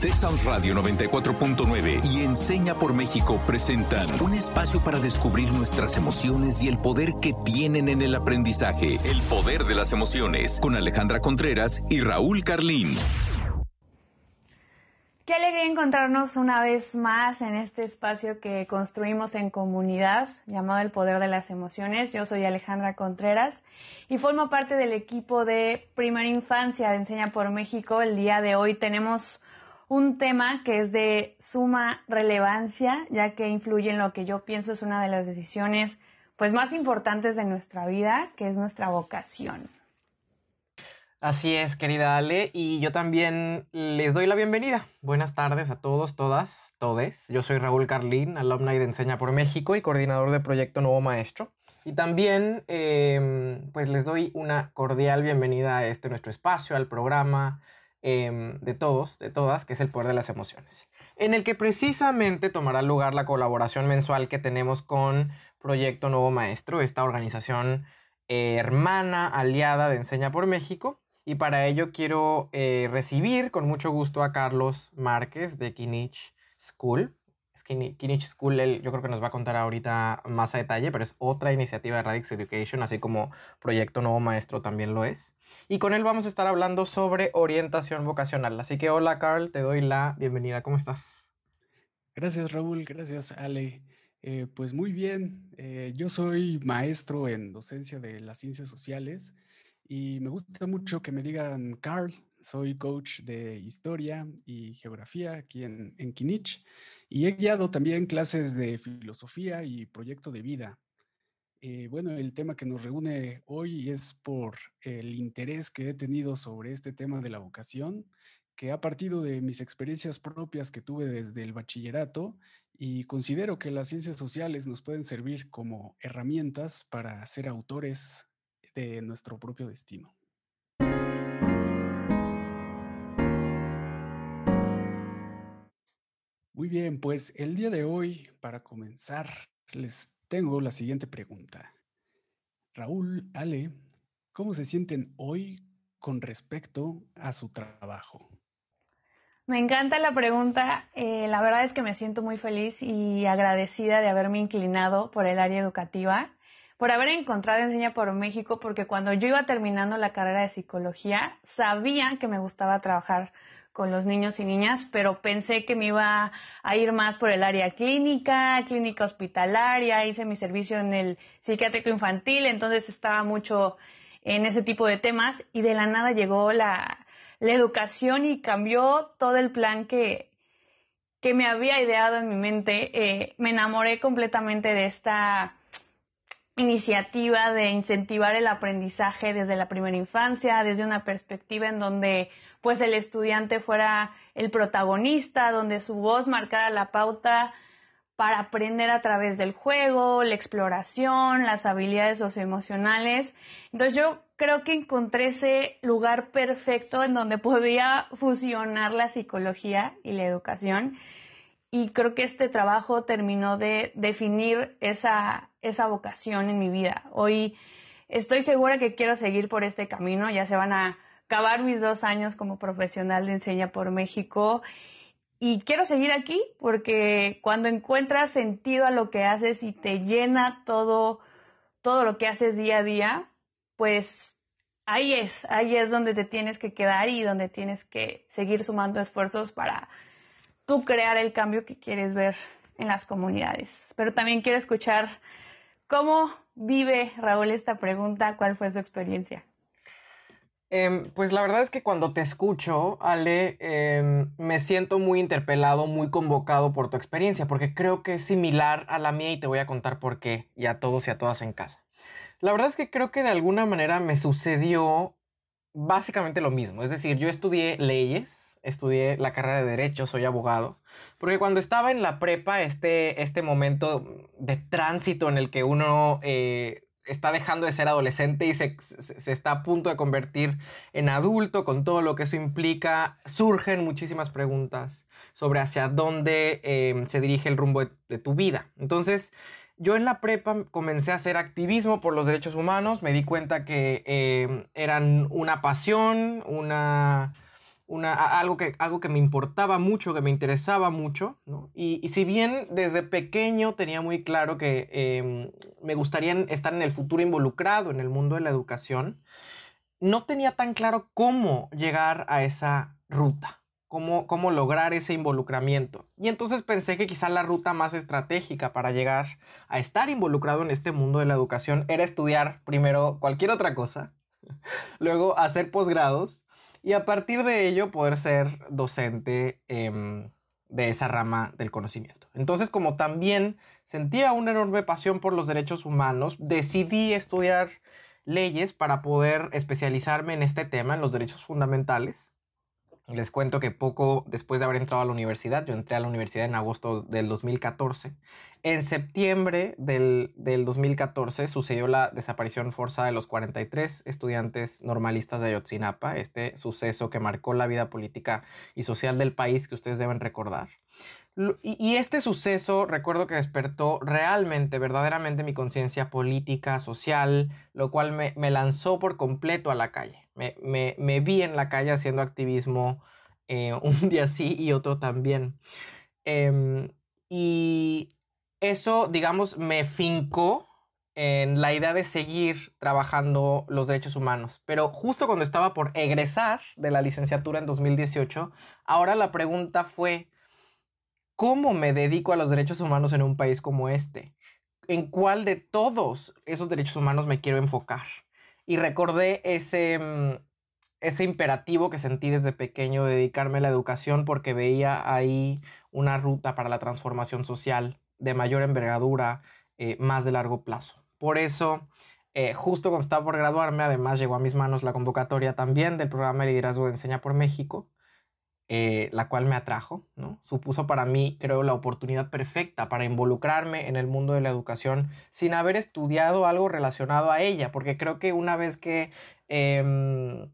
Texas Radio 94.9 y Enseña por México presentan un espacio para descubrir nuestras emociones y el poder que tienen en el aprendizaje. El poder de las emociones con Alejandra Contreras y Raúl Carlín. Qué alegría encontrarnos una vez más en este espacio que construimos en comunidad llamado El Poder de las Emociones. Yo soy Alejandra Contreras y formo parte del equipo de Primera Infancia de Enseña por México. El día de hoy tenemos un tema que es de suma relevancia, ya que influye en lo que yo pienso es una de las decisiones pues más importantes de nuestra vida, que es nuestra vocación. Así es, querida Ale, y yo también les doy la bienvenida. Buenas tardes a todos, todas, todes. Yo soy Raúl Carlín, alumni de Enseña por México y coordinador de Proyecto Nuevo Maestro. Y también, em, pues les doy una cordial bienvenida a este nuestro espacio, al programa, Em, de todos, de todas, que es el poder de las emociones, en el que precisamente tomará lugar la colaboración mensual que tenemos con Proyecto Nuevo Maestro, esta organización eh, hermana, aliada de Enseña por México. Y para ello quiero eh, recibir con mucho gusto a Carlos Márquez de Kinich School. Kinich School, yo creo que nos va a contar ahorita más a detalle, pero es otra iniciativa de Radix Education, así como Proyecto Nuevo Maestro también lo es. Y con él vamos a estar hablando sobre orientación vocacional. Así que hola Carl, te doy la bienvenida. ¿Cómo estás? Gracias Raúl, gracias Ale. Eh, pues muy bien, eh, yo soy maestro en docencia de las ciencias sociales y me gusta mucho que me digan Carl, soy coach de historia y geografía aquí en, en Kinich y he guiado también clases de filosofía y proyecto de vida. Eh, bueno, el tema que nos reúne hoy es por el interés que he tenido sobre este tema de la vocación, que ha partido de mis experiencias propias que tuve desde el bachillerato y considero que las ciencias sociales nos pueden servir como herramientas para ser autores de nuestro propio destino. Muy bien, pues el día de hoy, para comenzar, les tengo la siguiente pregunta. Raúl, Ale, ¿cómo se sienten hoy con respecto a su trabajo? Me encanta la pregunta. Eh, la verdad es que me siento muy feliz y agradecida de haberme inclinado por el área educativa, por haber encontrado Enseña por México, porque cuando yo iba terminando la carrera de psicología, sabía que me gustaba trabajar con los niños y niñas, pero pensé que me iba a ir más por el área clínica, clínica hospitalaria, hice mi servicio en el psiquiátrico infantil, entonces estaba mucho en ese tipo de temas y de la nada llegó la, la educación y cambió todo el plan que, que me había ideado en mi mente. Eh, me enamoré completamente de esta iniciativa de incentivar el aprendizaje desde la primera infancia, desde una perspectiva en donde pues el estudiante fuera el protagonista, donde su voz marcara la pauta para aprender a través del juego, la exploración, las habilidades socioemocionales. Entonces yo creo que encontré ese lugar perfecto en donde podía fusionar la psicología y la educación. Y creo que este trabajo terminó de definir esa, esa vocación en mi vida. Hoy estoy segura que quiero seguir por este camino. Ya se van a acabar mis dos años como profesional de Enseña por México y quiero seguir aquí porque cuando encuentras sentido a lo que haces y te llena todo, todo lo que haces día a día, pues ahí es, ahí es donde te tienes que quedar y donde tienes que seguir sumando esfuerzos para tú crear el cambio que quieres ver en las comunidades. Pero también quiero escuchar cómo vive Raúl esta pregunta, cuál fue su experiencia. Em, pues la verdad es que cuando te escucho, Ale, em, me siento muy interpelado, muy convocado por tu experiencia, porque creo que es similar a la mía y te voy a contar por qué, y a todos y a todas en casa. La verdad es que creo que de alguna manera me sucedió básicamente lo mismo, es decir, yo estudié leyes, estudié la carrera de derecho, soy abogado, porque cuando estaba en la prepa, este, este momento de tránsito en el que uno... Eh, está dejando de ser adolescente y se, está a punto de convertir en adulto con todo lo que eso implica, surgen muchísimas preguntas sobre hacia dónde em, se dirige el rumbo de, tu vida. Entonces, yo en la prepa comencé a hacer activismo por los derechos humanos, me di cuenta que em, eran una pasión, una una, algo, que, algo que me importaba mucho, que me interesaba mucho, y, si bien desde pequeño tenía muy claro que em, me gustaría estar en el futuro involucrado en el mundo de la educación, no tenía tan claro cómo llegar a esa ruta, cómo, cómo lograr ese involucramiento. Y entonces pensé que quizá la ruta más estratégica para llegar a estar involucrado en este mundo de la educación era estudiar primero cualquier otra cosa, luego hacer posgrados y a partir de ello poder ser docente em, de esa rama del conocimiento. Entonces, como también sentía una enorme pasión por los derechos humanos, decidí estudiar leyes para poder especializarme en este tema, en los derechos fundamentales. Les cuento que poco después de haber entrado a la universidad, yo entré a la universidad en agosto del 2014, en septiembre del, 2014 sucedió la desaparición forzada de los 43 estudiantes normalistas de Ayotzinapa, este suceso que marcó la vida política y social del país que ustedes deben recordar. Y, este suceso recuerdo que despertó realmente, verdaderamente mi conciencia política, social, lo cual me lanzó por completo a la calle. Me, vi en la calle haciendo activismo eh, un día sí y otro también. Em, y eso, digamos, me fincó en la idea de seguir trabajando los derechos humanos. Pero justo cuando estaba por egresar de la licenciatura en 2018, ahora la pregunta fue, ¿cómo me dedico a los derechos humanos en un país como este? ¿En cuál de todos esos derechos humanos me quiero enfocar? Y recordé ese, mm, ese imperativo que sentí desde pequeño de dedicarme a la educación porque veía ahí una ruta para la transformación social de mayor envergadura, eh, más de largo plazo. Por eso, eh, justo cuando estaba por graduarme, además llegó a mis manos la convocatoria también del programa de liderazgo de Enseña por México, eh, la cual me atrajo, ¿no? Supuso para mí, creo, la oportunidad perfecta para involucrarme en el mundo de la educación sin haber estudiado algo relacionado a ella, porque creo que una vez que em,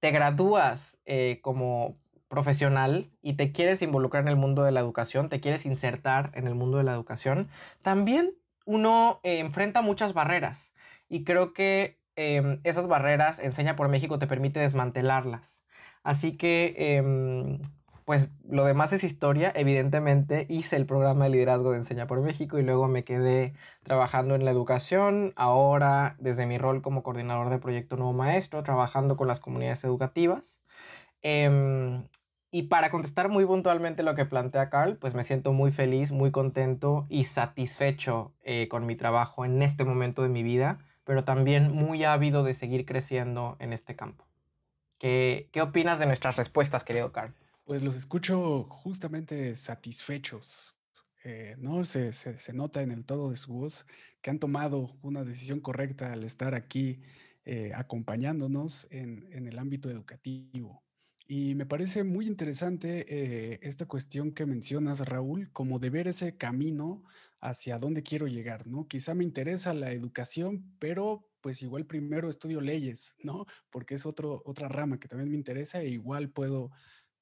te gradúas eh, como profesional y te quieres involucrar en el mundo de la educación, te quieres insertar en el mundo de la educación, también uno eh, enfrenta muchas barreras y creo que em, esas barreras, Enseña por México, te permite desmantelarlas. Así que, em, pues lo demás es historia. Evidentemente hice el programa de liderazgo de Enseña por México y luego me quedé trabajando en la educación. Ahora, desde mi rol como coordinador de Proyecto Nuevo Maestro, trabajando con las comunidades educativas. Em, y para contestar muy puntualmente lo que plantea Carl, pues me siento muy feliz, muy contento y satisfecho eh, con mi trabajo en este momento de mi vida, pero también muy ávido de seguir creciendo en este campo. ¿Qué, opinas de nuestras respuestas, querido Carl? Pues los escucho justamente satisfechos. Eh, ¿no? Se, nota en el todo de su voz que han tomado una decisión correcta al estar aquí eh, acompañándonos en, el ámbito educativo. Y me parece muy interesante eh, esta cuestión que mencionas, Raúl, como de ver ese camino hacia dónde quiero llegar, ¿no? Quizá me interesa la educación, pero pues igual primero estudio leyes, ¿no? Porque es otro, otra rama que también me interesa e igual puedo,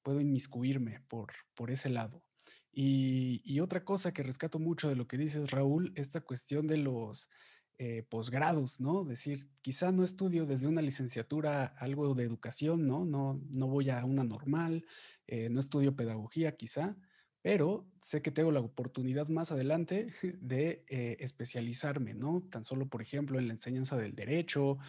puedo inmiscuirme por, por ese lado. Y, otra cosa que rescato mucho de lo que dices, Raúl, esta cuestión de los eh, posgrados, ¿no? Decir, quizá no estudio desde una licenciatura algo de educación, ¿no? No, no voy a una normal, eh, no estudio pedagogía quizá, pero sé que tengo la oportunidad más adelante de eh, especializarme, ¿no? Tan solo, por ejemplo, en la enseñanza del derecho,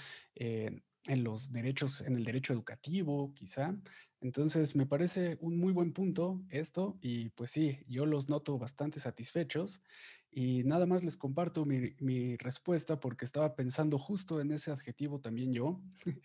en los derechos, en el derecho educativo, quizá. Entonces, me parece un muy buen punto esto y pues sí, yo los noto bastante satisfechos y nada más les comparto mi, respuesta porque estaba pensando justo en ese adjetivo también yo,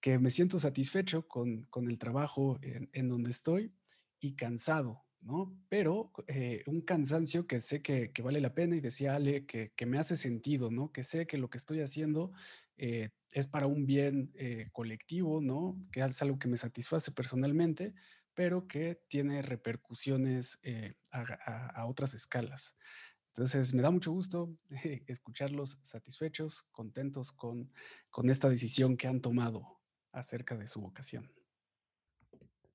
que me siento satisfecho con, el trabajo en donde estoy y cansado ¿no? Pero eh, un cansancio que sé que, vale la pena y decía Ale que, me hace sentido, ¿no? Que sé que lo que estoy haciendo eh, es para un bien eh, colectivo, ¿no? Que es algo que me satisface personalmente, pero que tiene repercusiones a, otras escalas. Entonces, me da mucho gusto escucharlos satisfechos, contentos con, con esta decisión que han tomado acerca de su vocación.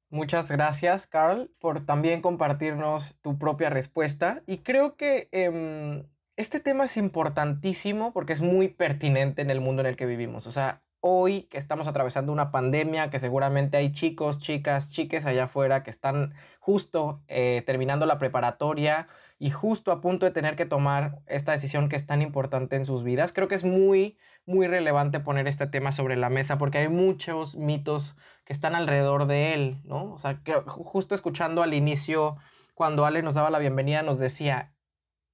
Muchas gracias, Carl, por también compartirnos tu propia respuesta. Y creo que em, este tema es importantísimo porque es muy pertinente en el mundo en el que vivimos. O sea, hoy que estamos atravesando una pandemia, que seguramente hay chicos, chicas, chiques allá afuera que están justo eh, terminando la preparatoria y justo a punto de tener que tomar esta decisión que es tan importante en sus vidas. Creo que es muy, muy relevante poner este tema sobre la mesa porque hay muchos mitos que están alrededor de él, ¿no? O sea, justo escuchando al inicio, cuando Ale nos daba la bienvenida, nos decía,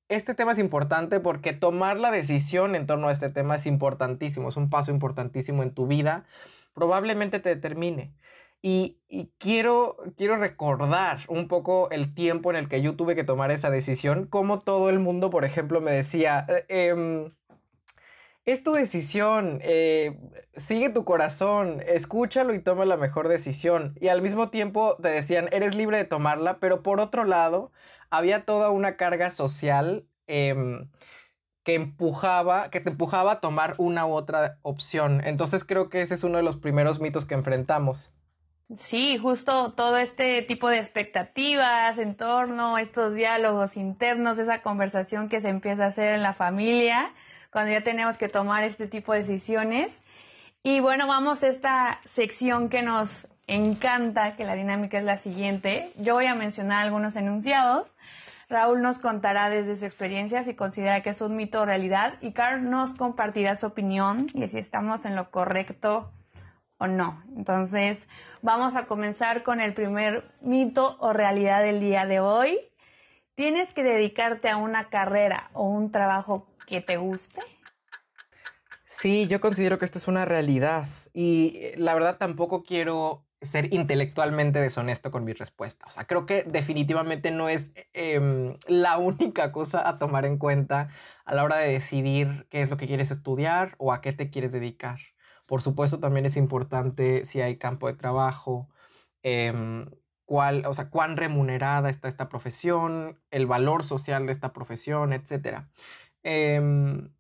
este tema es importante porque tomar la decisión en torno a este tema es importantísimo, es un paso importantísimo en tu vida, probablemente te determine. Y, quiero, quiero recordar un poco el tiempo en el que yo tuve que tomar esa decisión, como todo el mundo, por ejemplo, me decía, eh, em, es tu decisión, eh, sigue tu corazón, escúchalo y toma la mejor decisión. Y al mismo tiempo te decían, eres libre de tomarla, pero por otro lado, había toda una carga social em, que empujaba, que te empujaba a tomar una u otra opción. Entonces creo que ese es uno de los primeros mitos que enfrentamos. Sí, justo todo este tipo de expectativas en torno a estos diálogos internos, esa conversación que se empieza a hacer en la familia, cuando ya tenemos que tomar este tipo de decisiones. Y bueno, vamos a esta sección que nos encanta, que la dinámica es la siguiente. Yo voy a mencionar algunos enunciados. Raúl nos contará desde su experiencia si considera que es un mito o realidad y Carl nos compartirá su opinión y si estamos en lo correcto o no. Entonces, vamos a comenzar con el primer mito o realidad del día de hoy. ¿Tienes que dedicarte a una carrera o un trabajo que te guste? Sí, yo considero que esto es una realidad y eh, la verdad tampoco quiero ser intelectualmente deshonesto con mi respuesta. O sea, creo que definitivamente no es em, la única cosa a tomar en cuenta a la hora de decidir qué es lo que quieres estudiar o a qué te quieres dedicar. Por supuesto, también es importante si hay campo de trabajo, em, cuál, o sea, cuán remunerada está esta profesión, el valor social de esta profesión, etc. Em,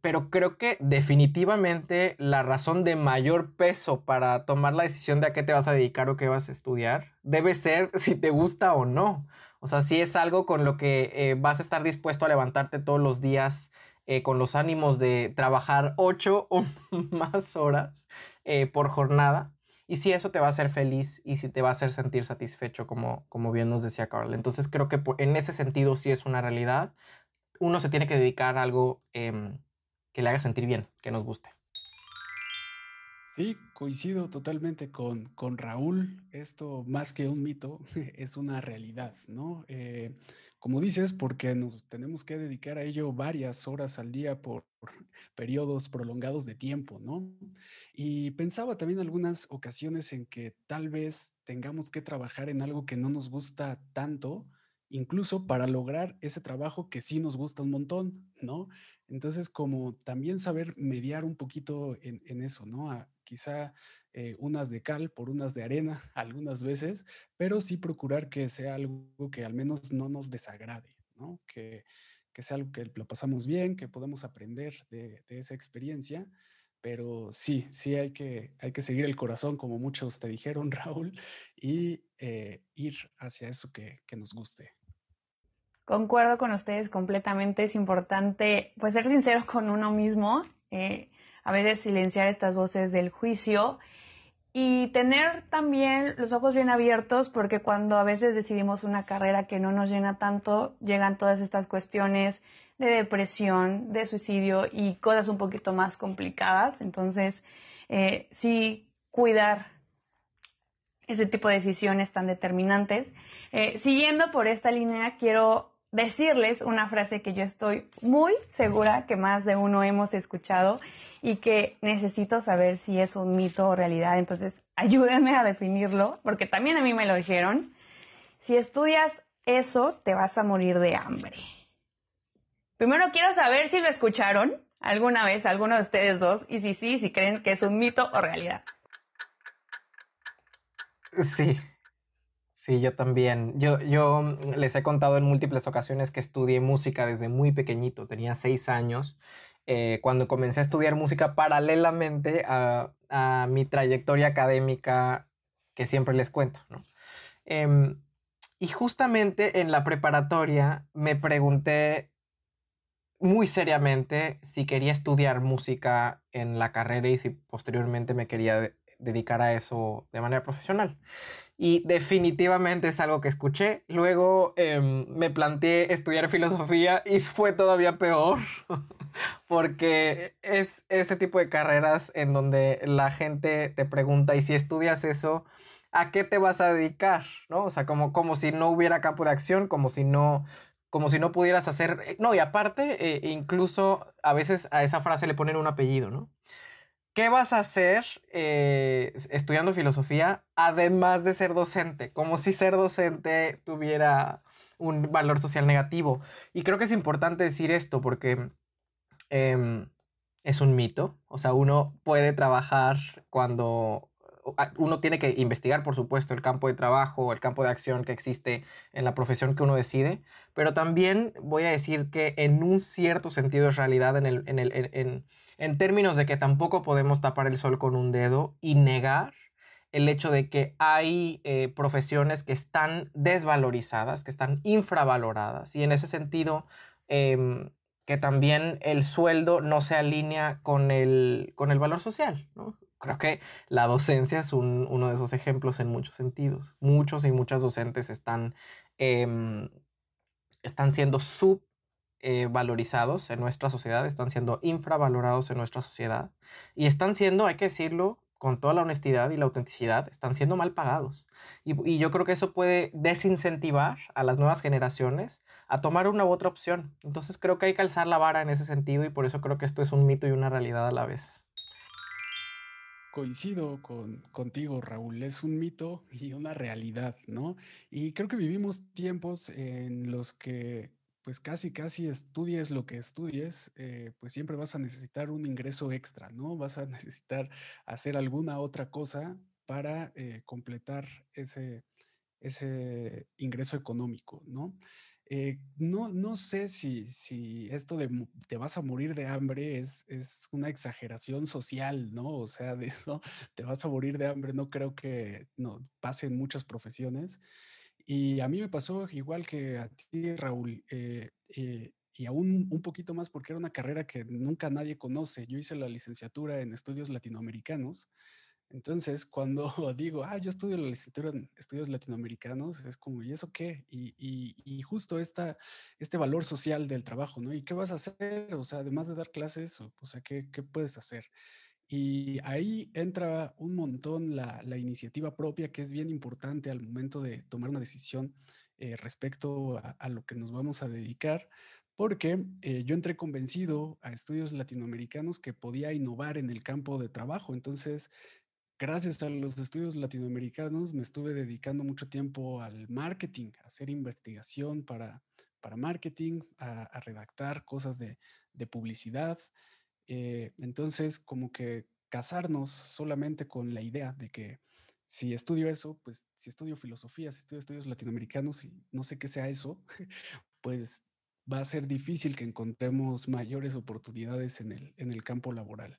pero creo que definitivamente la razón de mayor peso para tomar la decisión de a qué te vas a dedicar o qué vas a estudiar debe ser si te gusta o no. O sea, si es algo con lo que eh, vas a estar dispuesto a levantarte todos los días eh, con los ánimos de trabajar ocho o más horas eh, por jornada. Y si eso te va a hacer feliz y si te va a hacer sentir satisfecho, como, como bien nos decía Carl. Entonces creo que en ese sentido sí es una realidad. Uno se tiene que dedicar a algo em, que le haga sentir bien, que nos guste. Sí, coincido totalmente con, con Raúl. Esto, más que un mito, es una realidad, ¿no? Eh, como dices, porque nos tenemos que dedicar a ello varias horas al día por, periodos prolongados de tiempo, ¿no? Y pensaba también algunas ocasiones en que tal vez tengamos que trabajar en algo que no nos gusta tanto, incluso para lograr ese trabajo que sí nos gusta un montón, ¿no? Entonces, como también saber mediar un poquito en, eso, ¿no? quizá eh, unas de cal por unas de arena algunas veces, pero sí procurar que sea algo que al menos no nos desagrade, ¿no? Que, sea algo que lo pasamos bien, que podamos aprender de, esa experiencia, pero sí, sí hay que, hay que seguir el corazón, como muchos te dijeron, Raúl, y eh, ir hacia eso que, nos guste. Concuerdo con ustedes completamente, es importante pues ser sincero con uno mismo, eh, a veces silenciar estas voces del juicio y tener también los ojos bien abiertos porque cuando a veces decidimos una carrera que no nos llena tanto, llegan todas estas cuestiones de depresión, de suicidio y cosas un poquito más complicadas. Entonces, eh, sí cuidar ese tipo de decisiones tan determinantes. Eh, siguiendo por esta línea, quiero decirles una frase que yo estoy muy segura que más de uno hemos escuchado y que necesito saber si es un mito o realidad. Entonces, ayúdenme a definirlo, porque también a mí me lo dijeron. Si estudias eso, te vas a morir de hambre. Primero quiero saber si lo escucharon alguna vez, alguno de ustedes dos, y si sí, si creen que es un mito o realidad. Sí, sí, yo también. Yo, yo les he contado en múltiples ocasiones que estudié música desde muy pequeñito, tenía seis años, eh, cuando comencé a estudiar música paralelamente a, mi trayectoria académica que siempre les cuento. Em, y justamente en la preparatoria me pregunté muy seriamente si quería estudiar música en la carrera y si posteriormente me quería dedicar a eso de manera profesional. Y definitivamente es algo que escuché. Luego em, me planteé estudiar filosofía y fue todavía peor. porque es ese tipo de carreras en donde la gente te pregunta, y si estudias eso, ¿a qué te vas a dedicar? ¿No? O sea, como, como si no hubiera campo de acción, como si no, como si no pudieras hacer... Eh, no, y aparte, eh, incluso a veces a esa frase le ponen un apellido, ¿no? ¿Qué vas a hacer eh, estudiando filosofía además de ser docente? Como si ser docente tuviera un valor social negativo. Y creo que es importante decir esto porque Em, es un mito. O sea, uno puede trabajar cuando ah, uno tiene que investigar, por supuesto, el campo de trabajo, el campo de acción que existe en la profesión que uno decide, pero también voy a decir que en un cierto sentido es realidad en, el, en, el, en, en términos de que tampoco podemos tapar el sol con un dedo y negar el hecho de que hay eh, profesiones que están desvalorizadas, que están infravaloradas, y en ese sentido, em, que también el sueldo no se alinea con el, con el valor social. Creo que la docencia es uno de esos ejemplos en muchos sentidos. Muchos y muchas docentes están, em, están siendo subvalorizados eh, en nuestra sociedad, están siendo infravalorados en nuestra sociedad y están siendo, hay que decirlo, con toda la honestidad y la autenticidad, están siendo mal pagados. Y, yo creo que eso puede desincentivar a las nuevas generaciones a tomar una u otra opción. Entonces creo que hay que alzar la vara en ese sentido y por eso creo que esto es un mito y una realidad a la vez. Coincido con, contigo, Raúl, es un mito y una realidad, ¿no? Y creo que vivimos tiempos en los que pues casi, casi estudies lo que estudies, eh, pues siempre vas a necesitar un ingreso extra, ¿no? Vas a necesitar hacer alguna otra cosa para eh, completar ese, ese ingreso económico, ¿no? Eh, no, no sé si, si esto de te vas a morir de hambre es, es una exageración social, ¿no? O sea, de eso te vas a morir de hambre, no creo que no, pase en muchas profesiones. Y a mí me pasó igual que a ti, Raúl, eh, eh, y aún un poquito más porque era una carrera que nunca nadie conoce. Yo hice la licenciatura en estudios latinoamericanos entonces, cuando digo, ah, yo estudio la licenciatura en estudios latinoamericanos, es como, ¿y eso qué? Y, y, justo esta, este valor social del trabajo, ¿no? ¿Y qué vas a hacer? O sea, además de dar clases, o, sea, ¿qué, ¿qué, puedes hacer? Y ahí entra un montón la, la, iniciativa propia, que es bien importante al momento de tomar una decisión eh, respecto a, lo que nos vamos a dedicar, porque eh, yo entré convencido a estudios latinoamericanos que podía innovar en el campo de trabajo. Entonces, gracias a los estudios latinoamericanos me estuve dedicando mucho tiempo al marketing, a hacer investigación para, para marketing, a, redactar cosas de, publicidad. Eh, entonces, como que casarnos solamente con la idea de que si estudio eso, pues si estudio filosofía, si estudio estudios latinoamericanos y no sé qué sea eso, pues va a ser difícil que encontremos mayores oportunidades en el, en el campo laboral.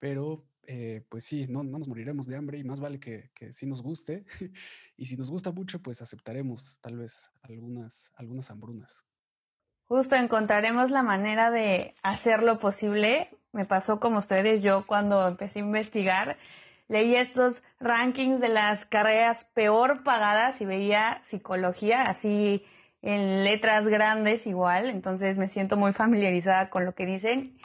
Pero eh, pues sí, no, no, nos moriremos de hambre y más vale que, que sí nos guste. y si nos gusta mucho, pues aceptaremos tal vez algunas, algunas hambrunas. Justo encontraremos la manera de hacerlo posible. Me pasó como ustedes, yo cuando empecé a investigar, leí estos rankings de las carreras peor pagadas y veía psicología así en letras grandes igual, entonces me siento muy familiarizada con lo que dicen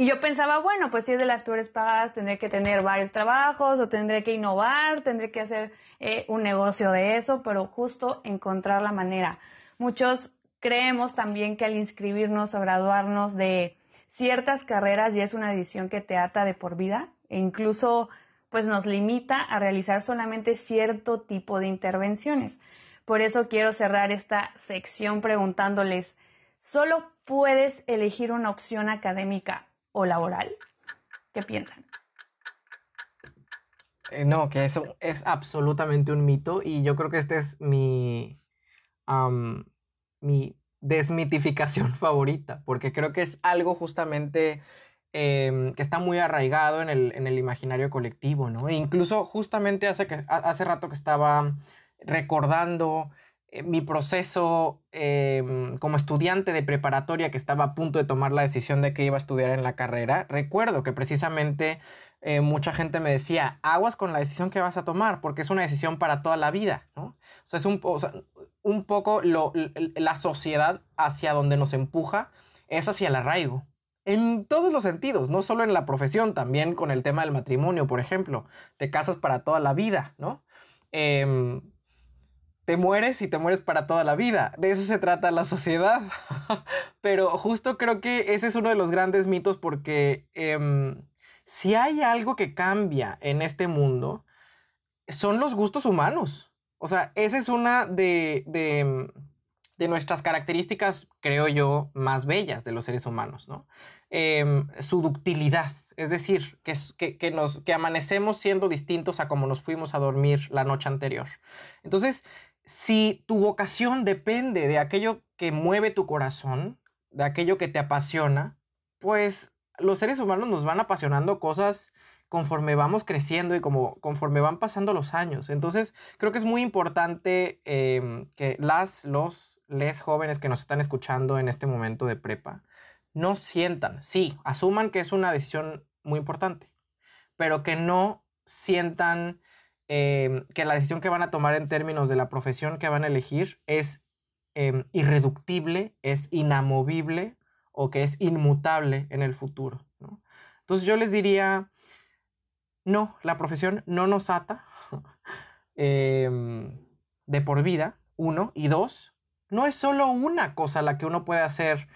y yo pensaba, bueno, pues si es de las peores pagadas, tendré que tener varios trabajos o tendré que innovar, tendré que hacer eh, un negocio de eso, pero justo encontrar la manera. Muchos creemos también que al inscribirnos o graduarnos de ciertas carreras ya es una decisión que te ata de por vida e incluso pues nos limita a realizar solamente cierto tipo de intervenciones. Por eso quiero cerrar esta sección preguntándoles, ¿solo puedes elegir una opción académica o laboral. ¿Qué piensan? Eh, no, que eso es absolutamente un mito y yo creo que este es mi, mi desmitificación favorita, porque creo que es algo justamente em, que está muy arraigado en el, en el, imaginario colectivo, ¿no? E incluso justamente hace, que, hace rato que estaba recordando eh, mi proceso em, como estudiante de preparatoria que estaba a punto de tomar la decisión de que iba a estudiar en la carrera, recuerdo que precisamente eh, mucha gente me decía, aguas con la decisión que vas a tomar, porque es una decisión para toda la vida, ¿no? O sea, es un, un poco lo, la sociedad hacia donde nos empuja, es hacia el arraigo. En todos los sentidos, no solo en la profesión, también con el tema del matrimonio, por ejemplo. Te casas para toda la vida, ¿no? Eh, te mueres y te mueres para toda la vida. De eso se trata la sociedad. Pero justo creo que ese es uno de los grandes mitos porque em, si hay algo que cambia en este mundo, son los gustos humanos. O sea, esa es una de, de, de nuestras características, creo yo, más bellas de los seres humanos, ¿no? Em, su ductilidad. Es decir, que, que, que, nos, que amanecemos siendo distintos a como nos fuimos a dormir la noche anterior. Entonces, si tu vocación depende de aquello que mueve tu corazón, de aquello que te apasiona, pues los seres humanos nos van apasionando cosas conforme vamos creciendo y como conforme van pasando los años. Entonces, creo que es muy importante em, que las, los, les jóvenes que nos están escuchando en este momento de prepa, no sientan, sí, asuman que es una decisión muy importante, pero que no sientan Em, que la decisión que van a tomar en términos de la profesión que van a elegir es em, irreductible, es inamovible o que es inmutable en el futuro. Entonces yo les diría, no, la profesión no nos ata em, de por vida, uno, y dos, no es solo una cosa la que uno puede hacer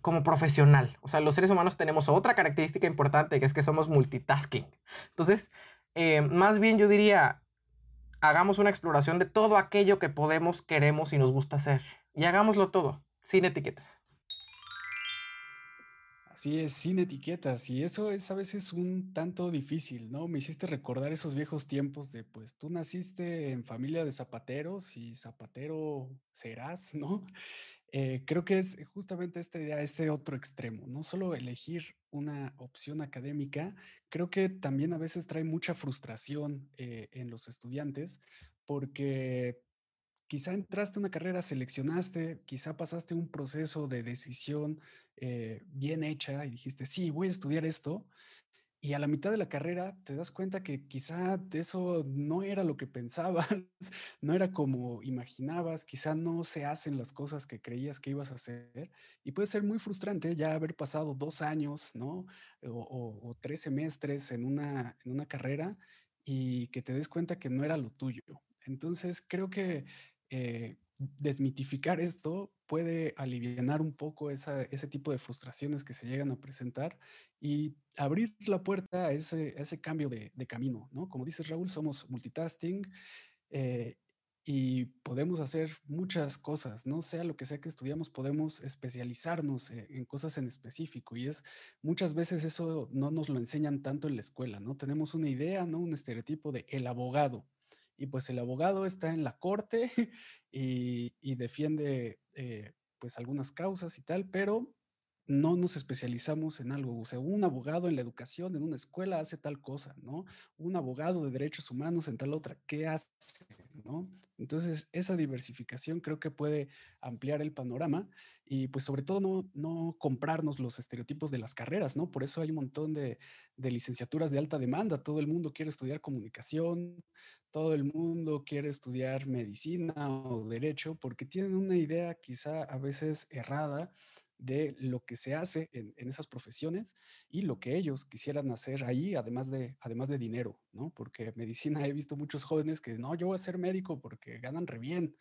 como profesional. O sea, los seres humanos tenemos otra característica importante que es que somos multitasking. Entonces, eh, más bien yo diría, hagamos una exploración de todo aquello que podemos, queremos y nos gusta hacer. Y hagámoslo todo, sin etiquetas. Así es, sin etiquetas. Y eso es a veces un tanto difícil, ¿no? Me hiciste recordar esos viejos tiempos de, pues, tú naciste en familia de zapateros y zapatero serás, ¿no? Eh, creo que es justamente esta idea, este otro extremo, no solo elegir una opción académica, creo que también a veces trae mucha frustración eh, en los estudiantes porque quizá entraste a una carrera, seleccionaste, quizá pasaste un proceso de decisión eh, bien hecha y dijiste, sí, voy a estudiar esto, y a la mitad de la carrera te das cuenta que quizá eso no era lo que pensabas, no era como imaginabas, quizá no se hacen las cosas que creías que ibas a hacer. Y puede ser muy frustrante ya haber pasado dos años, ¿no? O, tres semestres en una, en una carrera y que te des cuenta que no era lo tuyo. Entonces creo que eh, desmitificar esto puede aliviar un poco ese tipo de frustraciones que se llegan a presentar y abrir la puerta a ese, ese cambio de, camino, ¿no? Como dice Raúl, somos multitasking eh, y podemos hacer muchas cosas, ¿no? Sea lo que sea que estudiamos, podemos especializarnos en, en cosas en específico y es muchas veces eso no nos lo enseñan tanto en la escuela, ¿no? Tenemos una idea, ¿no? Un estereotipo de el abogado, y pues el abogado está en la corte y, defiende eh, pues algunas causas y tal, pero no nos especializamos en algo. O sea, un abogado en la educación, en una escuela, hace tal cosa, ¿no? Un abogado de derechos humanos en tal otra, ¿qué hace? ¿no? Entonces, esa diversificación creo que puede ampliar el panorama y pues sobre todo no, no comprarnos los estereotipos de las carreras, ¿no? Por eso hay un montón de, de licenciaturas de alta demanda. Todo el mundo quiere estudiar comunicación, todo el mundo quiere estudiar medicina o derecho porque tienen una idea quizá a veces errada de lo que se hace en, esas profesiones y lo que ellos quisieran hacer ahí, además de, además de dinero, ¿no? Porque medicina he visto muchos jóvenes que no, yo voy a ser médico porque ganan re bien.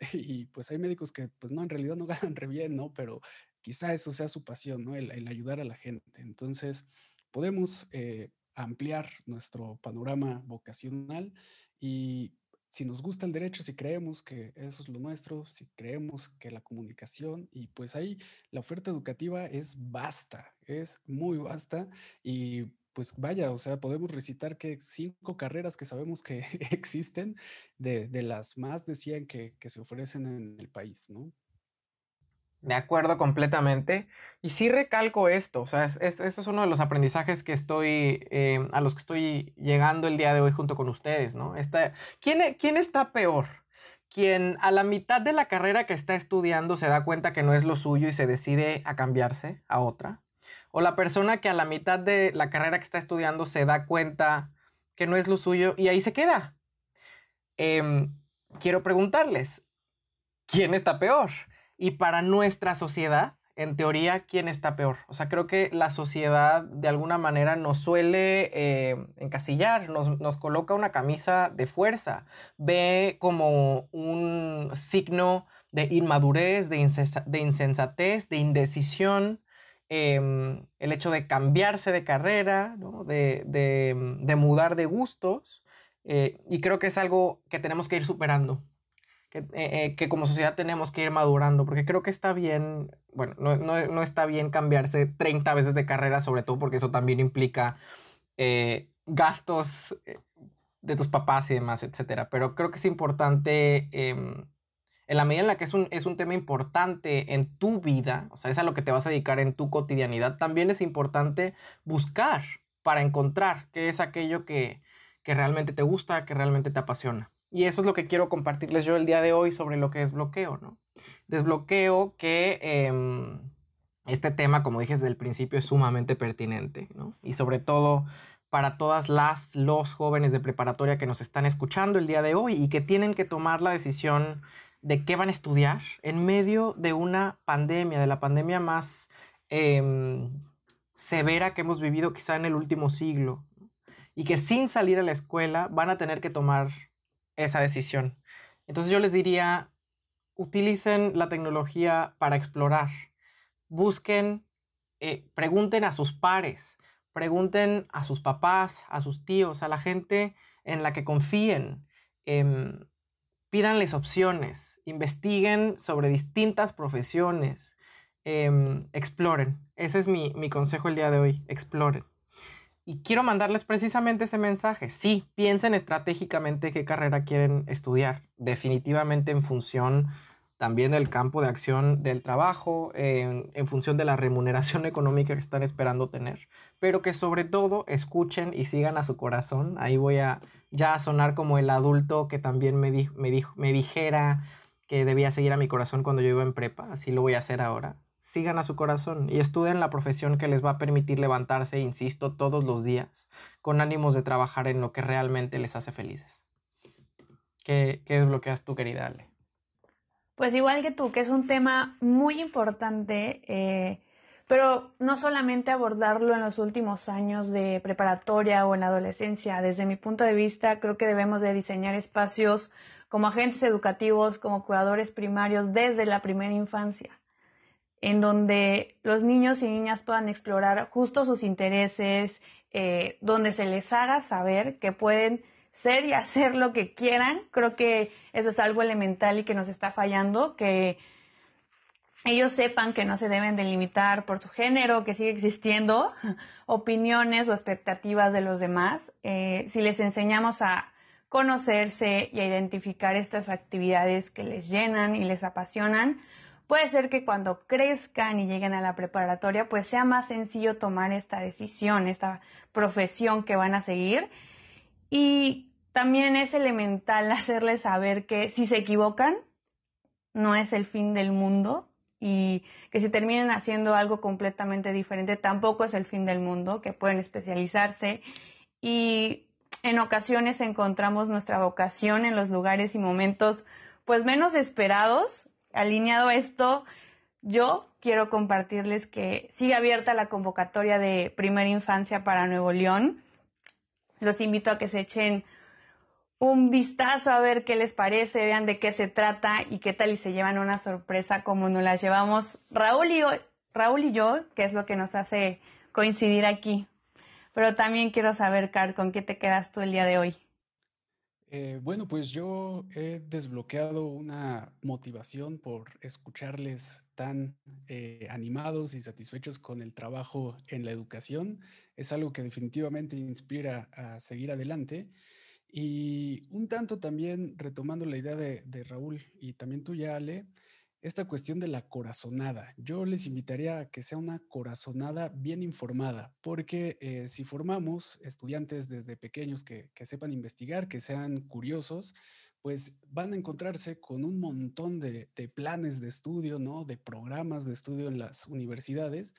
Y pues hay médicos que pues no, en realidad no ganan re bien, ¿no? Pero quizá eso sea su pasión, ¿no? El, ayudar a la gente. Entonces, podemos eh, ampliar nuestro panorama vocacional y si nos gusta el derecho, si creemos que eso es lo nuestro, si creemos que la comunicación, y pues ahí la oferta educativa es vasta, es muy vasta y pues vaya, o sea, podemos recitar que cinco carreras que sabemos que existen de, las más de 100 que, que se ofrecen en el país, ¿no? De acuerdo completamente. Y sí recalco esto, o sea, esto, es uno de los aprendizajes que estoy, eh, a los que estoy llegando el día de hoy junto con ustedes, ¿no? Esta, ¿quién, ¿Quién está peor? quien a la mitad de la carrera que está estudiando se da cuenta que no es lo suyo y se decide a cambiarse a otra. O la persona que a la mitad de la carrera que está estudiando se da cuenta que no es lo suyo y ahí se queda. Em, quiero preguntarles, ¿quién está peor? Y para nuestra sociedad, en teoría, ¿quién está peor? O sea, creo que la sociedad de alguna manera nos suele eh, encasillar, nos, coloca una camisa de fuerza, ve como un signo de inmadurez, de, insensatez, de indecisión, em, el hecho de cambiarse de carrera, de, mudar de gustos, eh, y creo que es algo que tenemos que ir superando. Eh, eh, que, como sociedad tenemos que ir madurando, porque creo que está bien, bueno, no, está bien cambiarse 30 veces de carrera, sobre todo porque eso también implica eh, gastos de tus papás y demás, etcétera. Pero creo que es importante, em, en la medida en la que es un, es un tema importante en tu vida, o sea, es a lo que te vas a dedicar en tu cotidianidad, también es importante buscar para encontrar qué es aquello que, que realmente te gusta, que realmente te apasiona. Y eso es lo que quiero compartirles yo el día de hoy sobre lo que es bloqueo, ¿no? Desbloqueo que em, este tema, como dije desde el principio, es sumamente pertinente, ¿no? Y sobre todo para todas las, los jóvenes de preparatoria que nos están escuchando el día de hoy y que tienen que tomar la decisión de qué van a estudiar en medio de una pandemia, de la pandemia más em, severa que hemos vivido quizá en el último siglo, y que sin salir a la escuela van a tener que tomar esa decisión. Entonces yo les diría, utilicen la tecnología para explorar. Busquen, eh, pregunten a sus pares, pregunten a sus papás, a sus tíos, a la gente en la que confíen. Em, pídanles opciones, investiguen sobre distintas profesiones, em, exploren. Ese es mi, mi consejo el día de hoy, exploren. Y quiero mandarles precisamente ese mensaje. Sí, piensen estratégicamente qué carrera quieren estudiar, definitivamente en función también del campo de acción del trabajo, en, función de la remuneración económica que están esperando tener, pero que sobre todo escuchen y sigan a su corazón. Ahí voy a ya a sonar como el adulto que también me, me, me dijera que debía seguir a mi corazón cuando yo iba en prepa, así lo voy a hacer ahora sigan a su corazón y estudien la profesión que les va a permitir levantarse, insisto, todos los días, con ánimos de trabajar en lo que realmente les hace felices. ¿Qué, qué desbloqueas tú, querida Ale? Pues igual que tú, que es un tema muy importante, eh, pero no solamente abordarlo en los últimos años de preparatoria o en la adolescencia. Desde mi punto de vista, creo que debemos de diseñar espacios como agentes educativos, como cuidadores primarios desde la primera infancia en donde los niños y niñas puedan explorar justo sus intereses, eh, donde se les haga saber que pueden ser y hacer lo que quieran. Creo que eso es algo elemental y que nos está fallando, que ellos sepan que no se deben delimitar por su género, que sigue existiendo opiniones o expectativas de los demás. Eh, si les enseñamos a conocerse y a identificar estas actividades que les llenan y les apasionan, Puede ser que cuando crezcan y lleguen a la preparatoria, pues sea más sencillo tomar esta decisión, esta profesión que van a seguir. Y también es elemental hacerles saber que si se equivocan, no es el fin del mundo y que si terminan haciendo algo completamente diferente, tampoco es el fin del mundo, que pueden especializarse y en ocasiones encontramos nuestra vocación en los lugares y momentos pues menos esperados alineado esto, yo quiero compartirles que sigue abierta la convocatoria de primera infancia para Nuevo León. Los invito a que se echen un vistazo a ver qué les parece, vean de qué se trata y qué tal y se llevan una sorpresa como nos la llevamos Raúl y, yo, Raúl y yo, que es lo que nos hace coincidir aquí. Pero también quiero saber, Car, ¿con qué te quedas tú el día de hoy? Eh, bueno, pues yo he desbloqueado una motivación por escucharles tan eh, animados y satisfechos con el trabajo en la educación. Es algo que definitivamente inspira a seguir adelante. Y un tanto también retomando la idea de, de Raúl y también tuya, Ale, esta cuestión de la corazonada. Yo les invitaría a que sea una corazonada bien informada, porque eh, si formamos estudiantes desde pequeños que, sepan investigar, que sean curiosos, pues van a encontrarse con un montón de, de planes de estudio, ¿no? De programas de estudio en las universidades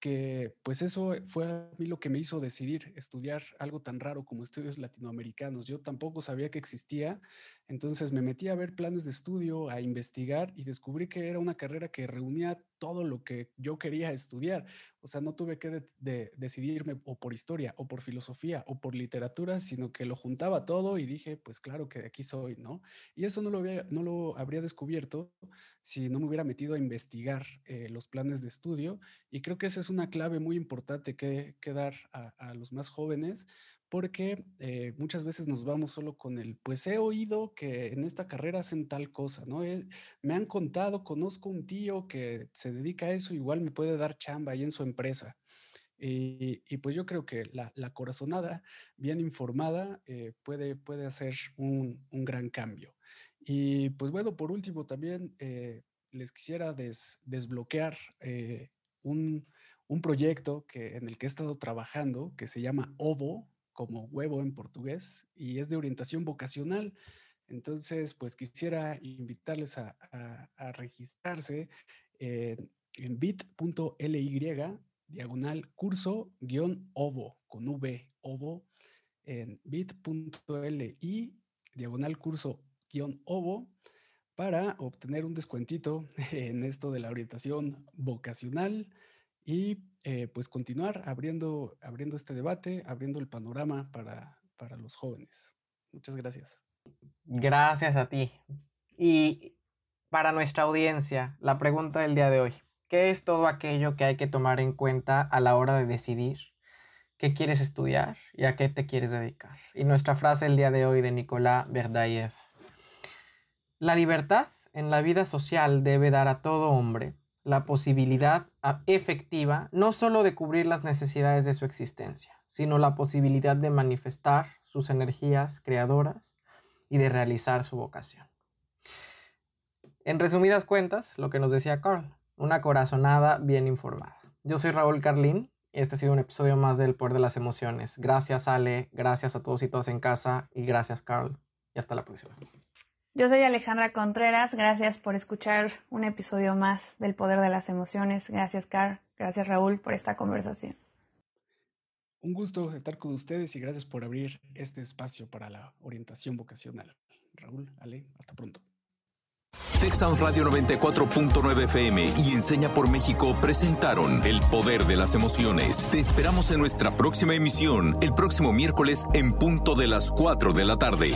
que pues eso fue a mí lo que me hizo decidir estudiar algo tan raro como estudios latinoamericanos. Yo tampoco sabía que existía, entonces me metí a ver planes de estudio, a investigar y descubrí que era una carrera que reunía todo lo que yo quería estudiar. O sea, no tuve que decidirme o por historia o por filosofía o por literatura, sino que lo juntaba todo y dije, pues claro que aquí soy, ¿no? Y eso no lo, no lo habría descubierto si no me hubiera metido a investigar eh, los planes de estudio. Y creo que esa es una clave muy importante que, dar a, los más jóvenes, porque eh, muchas veces nos vamos solo con el, pues he oído que en esta carrera hacen tal cosa, ¿no? Eh, me han contado, conozco un tío que se dedica a eso, igual me puede dar chamba ahí en su empresa. Y, pues yo creo que la, corazonada, bien informada, puede, puede hacer un, un gran cambio. Y pues bueno, por último también eh, les quisiera desbloquear eh, un, proyecto que, en el que he estado trabajando que se llama OVO, como huevo en portugués, y es de orientación vocacional. Entonces, pues quisiera invitarles a, registrarse en bit.ly diagonal curso guion OVO, con V, OVO, en bit.ly diagonal curso OVO para obtener un descuentito en esto de la orientación vocacional y eh, pues continuar abriendo, abriendo este debate, abriendo el panorama para, para los jóvenes. Muchas gracias. Gracias a ti. Y para nuestra audiencia, la pregunta del día de hoy, ¿qué es todo aquello que hay que tomar en cuenta a la hora de decidir qué quieres estudiar y a qué te quieres dedicar? Y nuestra frase el día de hoy de Nicolás Verdayev la libertad en la vida social debe dar a todo hombre la posibilidad efectiva no solo de cubrir las necesidades de su existencia, sino la posibilidad de manifestar sus energías creadoras y de realizar su vocación. En resumidas cuentas, lo que nos decía Carl, una corazonada bien informada. Yo soy Raúl Carlín este ha sido un episodio más del Poder de las Emociones. Gracias Ale, gracias a todos y todas en casa y gracias Carl y hasta la próxima. Yo soy Alejandra Contreras, gracias por escuchar un episodio más del Poder de las Emociones. Gracias, Car. Gracias, Raúl, por esta conversación. Un gusto estar con ustedes y gracias por abrir este espacio para la orientación vocacional. Raúl, Ale, hasta pronto. Texas Radio 94.9 FM y Enseña por México presentaron El Poder de las Emociones. Te esperamos en nuestra próxima emisión, el próximo miércoles en punto de las 4 de la tarde.